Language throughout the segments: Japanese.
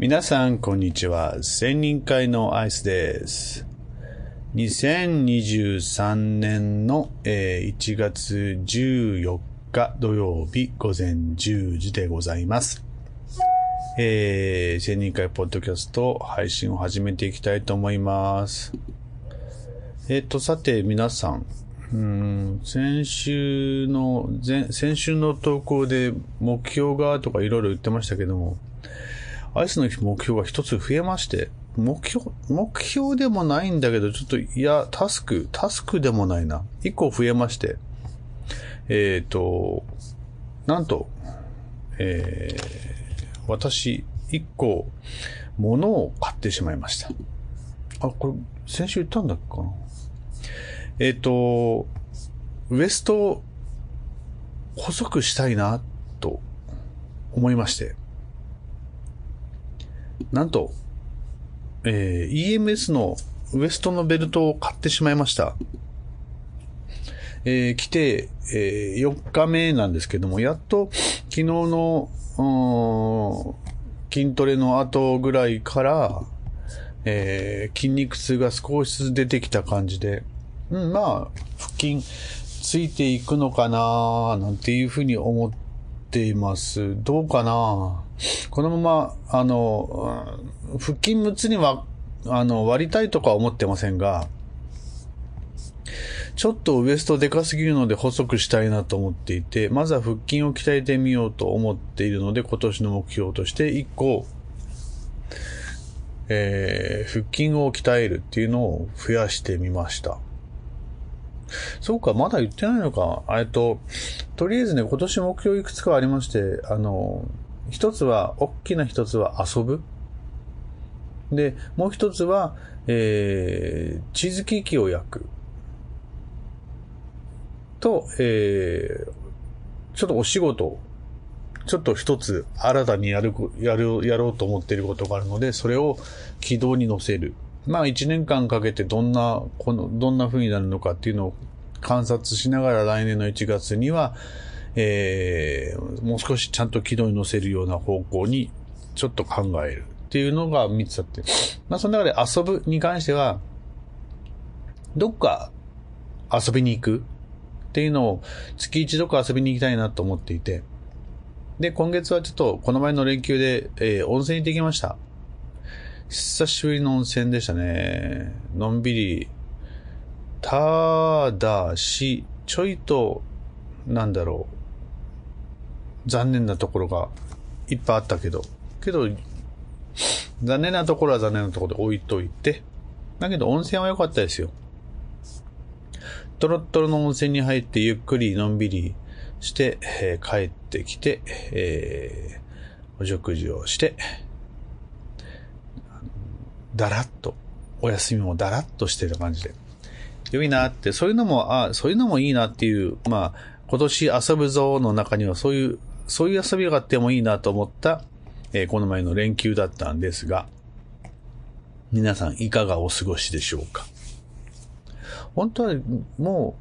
皆さん、こんにちは。千人会のアイスです。2023年の、えー1月14日土曜日午前10時でございます。えー、千人会ポッドキャスト配信を始めていきたいと思います。えっ、と、さて皆さん、うん先週の、先週の投稿で目標がとかいろいろ言ってましたけども、アイスの目標が一つ増えまして、目標、目標でもないんだけど、ちょっと、いや、タスク、タスクでもないな。一個増えまして、えっ、と、なんと、えー私、一個、物を買ってしまいました。あ、これ、先週言ったんだっけかな。えっ、と、ウエスト細くしたいな、と思いまして。なんと、えー EMS のウエストのベルトを買ってしまいました。えー来て、えー4日目なんですけども、やっと昨日の、筋トレの後ぐらいから、えー筋肉痛が少しずつ出てきた感じで、うん、まあ、腹筋ついていくのかななんていうふうに思っています。どうかなこのまま、あの、腹筋6つには、あの、割りたいとかは思ってませんが、ちょっとウエストでかすぎるので細くしたいなと思っていて、まずは腹筋を鍛えてみようと思っているので、今年の目標として1個、えー、腹筋を鍛えるっていうのを増やしてみました。そうか、まだ言ってないのか。えっと、とりあえずね、今年目標いくつかありまして、あの、一つは、大きな一つは遊ぶ。で、もう一つは、えー、チーズケーキを焼く。と、えー、ちょっとお仕事、ちょっと一つ新たにやる、やる、やろうと思っていることがあるので、それを軌道に乗せる。まあ一年間かけてどんな、この、どんな風になるのかっていうのを観察しながら来年の1月には、えー、もう少しちゃんと軌道に乗せるような方向にちょっと考えるっていうのが3つあって。まあその中で遊ぶに関しては、どっか遊びに行くっていうのを月一どっか遊びに行きたいなと思っていて。で、今月はちょっとこの前の連休で、えー温泉行ってきました。久しぶりの温泉でしたね。のんびり。ただし、ちょいと、なんだろう。残念なところがいっぱいあったけど。けど、残念なところは残念なところで置いといて。だけど温泉は良かったですよ。トロットロの温泉に入ってゆっくりのんびりして、えー帰ってきて、えーお食事をして、だらっと、お休みもだらっとしてる感じで。良いなって、そういうのも、あそういうのもいいなっていう、まあ、今年遊ぶぞの中にはそういう、そういう遊びがあってもいいなと思った、えーこの前の連休だったんですが、皆さんいかがお過ごしでしょうか？本当はも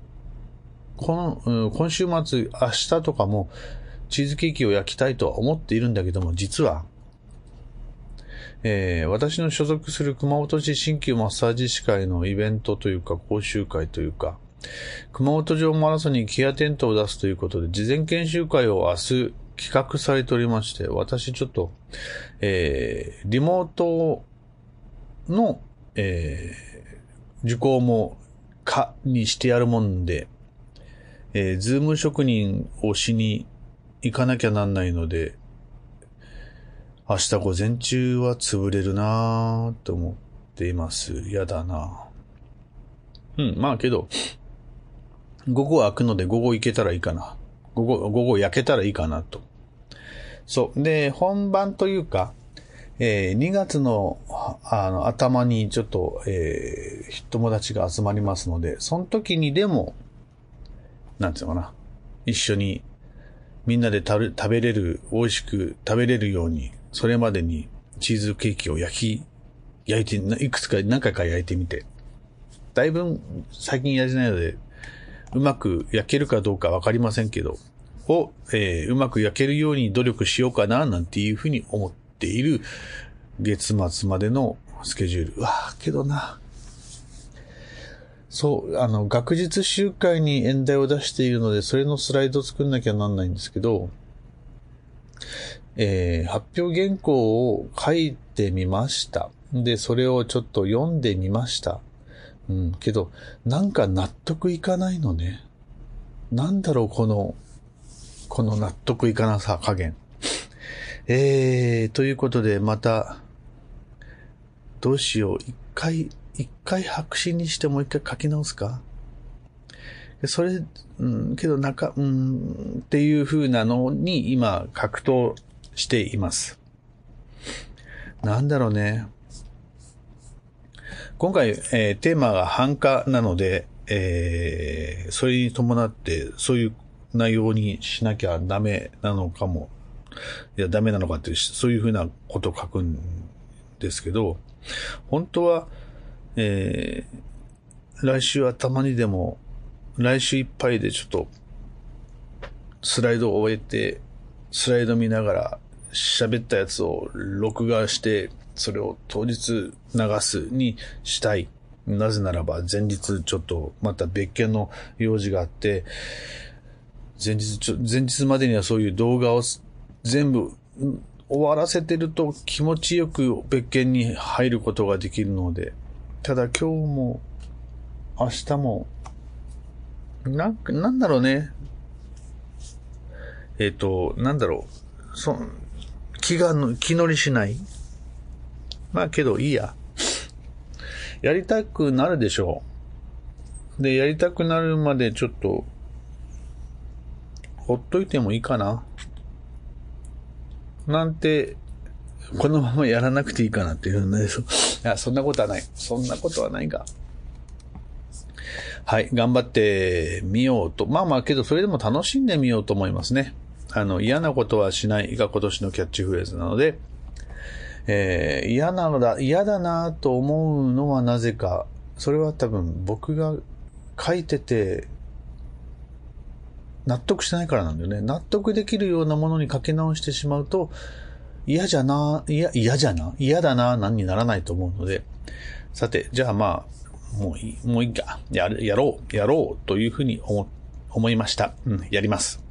う、この、今週末、明日とかも、チーズケーキを焼きたいとは思っているんだけども、実は、えー私の所属する熊本市新旧マッサージ師会のイベントというか、講習会というか、熊本城マラソンにギアテントを出すということで、事前研修会を明日企画されておりまして、私ちょっと、えーリモートの、えー受講も、か、にしてやるもんで、えーズーム職人をしに行かなきゃなんないので、明日午前中は潰れるなぁと思っています。やだなぁうん、まあけど、午後は開くので午後行けたらいいかな。午後、午後焼けたらいいかなと。そう。で、本番というか、えー2月のあの頭にちょっと、えー友達が集まりますので、その時にでも、なんていうのかな。一緒にみんなで食べ食べれる、美味しく食べれるように、それまでにチーズケーキを焼き、焼いて、いくつか何回か焼いてみて。だいぶ最近やれてないので、うまく焼けるかどうかわかりませんけど、を、えーうまく焼けるように努力しようかな、なんていうふうに思っている月末までのスケジュール。うわあけどな。そう、あの、学術集会に演題を出しているので、それのスライドを作んなきゃなんないんですけど、えー、発表原稿を書いてみました。で、それをちょっと読んでみました。うん、けど、なんか納得いかないのね。なんだろう、この、この納得いかなさ加減。えー、ということで、また、どうしよう。一回、一回白紙にしてもう一回書き直すか？それ、うん、けどなんか、うん、っていう風なのに今格闘しています。なんだろうね。今回、えー、テーマが繁華なので、えー、それに伴ってそういう内容にしなきゃダメなのかも。いや、ダメなのかって、そういうふうなことを書くんですけど、本当は、えー、来週頭にでも、来週いっぱいでちょっと、スライドを終えて、スライド見ながら喋ったやつを録画して、それを当日流すにしたい。なぜならば前日ちょっとまた別件の用事があって、前日ちょ、前日までにはそういう動画を全部終わらせてると気持ちよく別件に入ることができるので、ただ今日も明日も、な、なんだろうね。えっ、ー、と、なんだろう。そ、気が、気乗りしないまあけどいいや。やりたくなるでしょう。で、やりたくなるまでちょっと、ほっといてもいいかな。なんて、このままやらなくていいかなっていうね。いや、そんなことはない。そんなことはないが。はい、頑張ってみようと。まあまあ、けどそれでも楽しんでみようと思いますね。あの、嫌なことはしないが今年のキャッチフレーズなので、えー、嫌なのだ、嫌だなと思うのはなぜか、それは多分僕が書いてて、納得してないからなんだよね。納得できるようなものに書き直してしまうと、嫌じゃな、嫌、嫌じゃな、嫌だな、なんにならないと思うので、さて、じゃあまあ、もういい、もういいか。や、やろう、やろうというふうに思、思いました。うん、やります。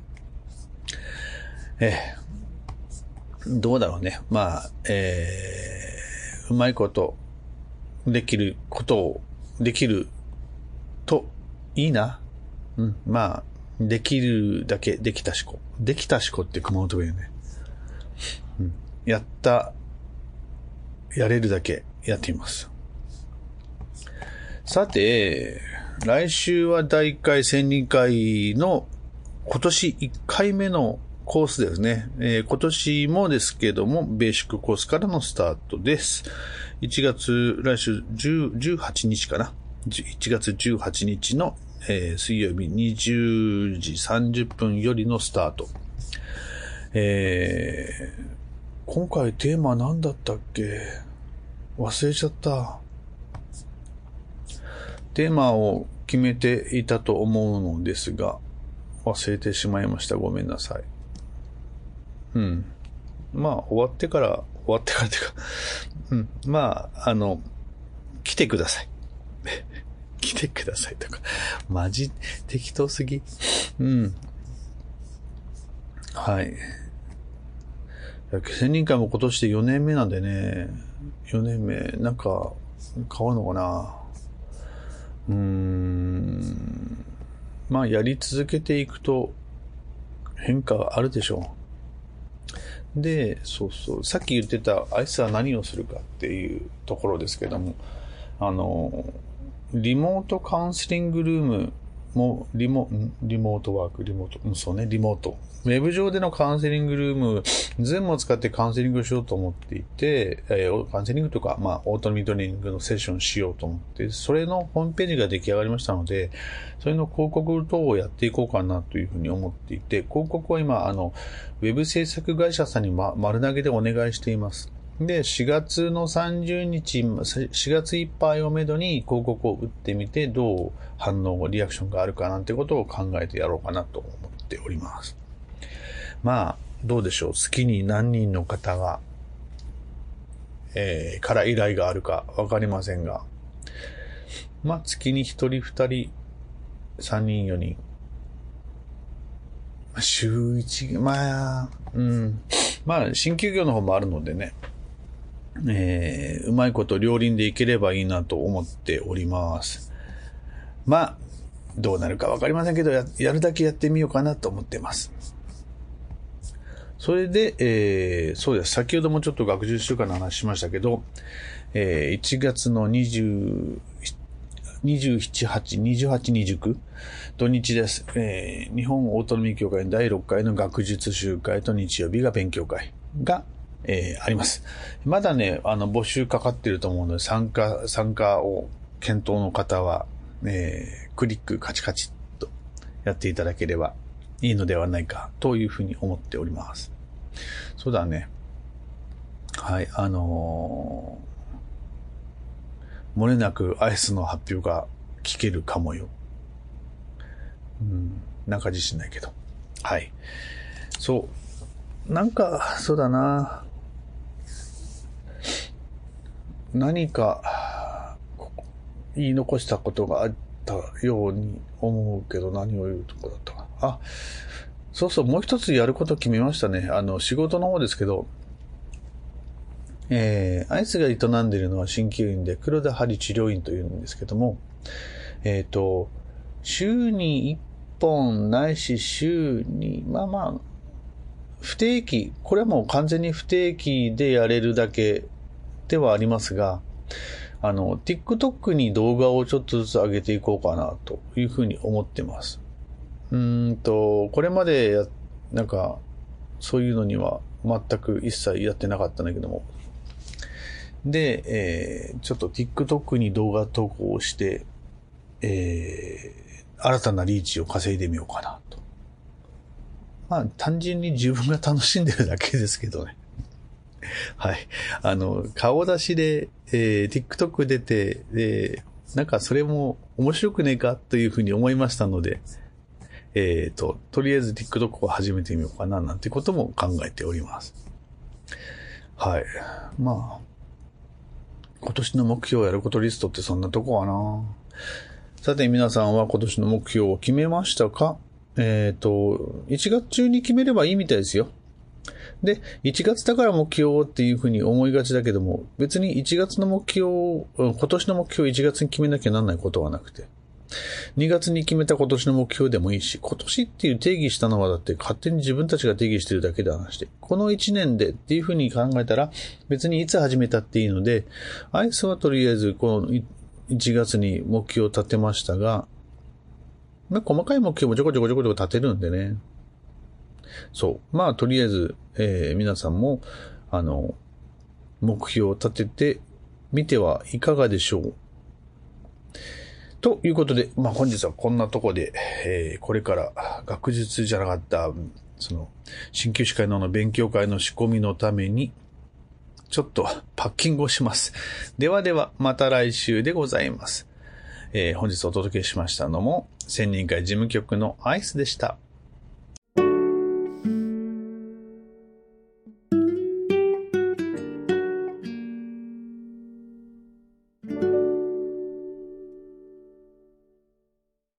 えー、どうだろうね。まあ、えー、うまいこと、できることを、できると、いいな。うん、まあ、できるだけできたしこ。できたしこって熊本弁よね。うん。やった、やれるだけやってみます。さて、来週は大会千人会の今年1回目のコースですね。えー、今年もですけども、ベーシックコースからのスタートです。1月、来週18日かな。1月18日のえー、水曜日20時30分よりのスタート。えー、今回テーマ何だったっけ？忘れちゃった。テーマを決めていたと思うのですが、忘れてしまいました。ごめんなさい。うん。まあ、終わってから、終わってからっていうか うん。まあ、あの、来てください。来てくださいとか、マジ適当すぎ。うん。はい。千人会も今年で4年目なんでね、4年目、なんか変わるのかなうーん。まあ、やり続けていくと変化があるでしょう。で、そうそう。さっき言ってた、あいつは何をするかっていうところですけども、あの、リモートカウンセリングルームもリモ、リモートワーク、リモート、うん、そうね、リモート。ウェブ上でのカウンセリングルーム、全部を使ってカウンセリングしようと思っていて、えー、カウンセリングとか、まあ、オートミートリングのセッションしようと思って、それのホームページが出来上がりましたので、それの広告等をやっていこうかなというふうに思っていて、広告は今、あの、ウェブ制作会社さんに、ま、丸投げでお願いしています。で、4月の30日、4月いっぱいをめどに広告を打ってみて、どう反応、リアクションがあるかなんてことを考えてやろうかなと思っております。まあ、どうでしょう。月に何人の方がえー、から依頼があるかわかりませんが、まあ、月に一人二人、三人四人、週一、まあ、うん。まあ、新休業の方もあるのでね、えー、うまいこと両輪でいければいいなと思っております。まあ、どうなるかわかりませんけどや、やるだけやってみようかなと思ってます。それで、えー、そうです。先ほどもちょっと学習週間の話しましたけど、えー、1月の20、27、8、28、29、土日です。えー、日本オートノミー協会第6回の学術集会と日曜日が勉強会が、えー、あります。まだね、あの、募集かかってると思うので、参加、参加を検討の方は、えー、クリックカチカチっとやっていただければいいのではないかというふうに思っております。そうだね。はい、あのー、漏れなくアイスの発表が聞けるかもよ。うん、なんか自信ないけど。はい。そう。なんか、そうだな。何か、言い残したことがあったように思うけど、何を言うとこだったか。あ、そうそう、もう一つやること決めましたね。あの、仕事の方ですけど、えー、アイスが営んでいるのは鍼灸院で黒田針治療院というんですけども、えっ、ー、と、週に1本ないし週に、まあまあ、不定期、これはもう完全に不定期でやれるだけではありますが、あの、TikTok に動画をちょっとずつ上げていこうかなというふうに思ってます。うんと、これまでや、なんか、そういうのには全く一切やってなかったんだけども。で、えー、ちょっと TikTok に動画投稿をして、えー、新たなリーチを稼いでみようかなと。まあ、単純に自分が楽しんでるだけですけどね。はい。あの、顔出しで、えー、TikTok 出て、で、なんかそれも面白くねえかというふうに思いましたので、えっ、ー、と、とりあえず TikTok を始めてみようかななんてことも考えております。はい。まあ、今年の目標をやることリストってそんなとこかな。さて皆さんは今年の目標を決めましたか？えっ、ー、と、1月中に決めればいいみたいですよ。で、1月だから目標っていうふうに思いがちだけども、別に1月の目標を、今年の目標を1月に決めなきゃなんないことはなくて、2月に決めた今年の目標でもいいし、今年っていう定義したのはだって勝手に自分たちが定義してるだけで話して、この1年でっていうふうに考えたら、別にいつ始めたっていいので、アイスはとりあえずこの1月に目標を立てましたが、まあ、細かい目標もちょこちょこちょこちょこ立てるんでね。そう。まあ、とりあえず、えー、皆さんも、あの、目標を立ててみてはいかがでしょう。ということで、まあ、本日はこんなとこで、えー、これから学術じゃなかった、その、鍼灸師会の勉強会の仕込みのために、ちょっとパッキングをします。ではでは、また来週でございます。えー、本日お届けしましたのも、千人会事務局のアイスでした。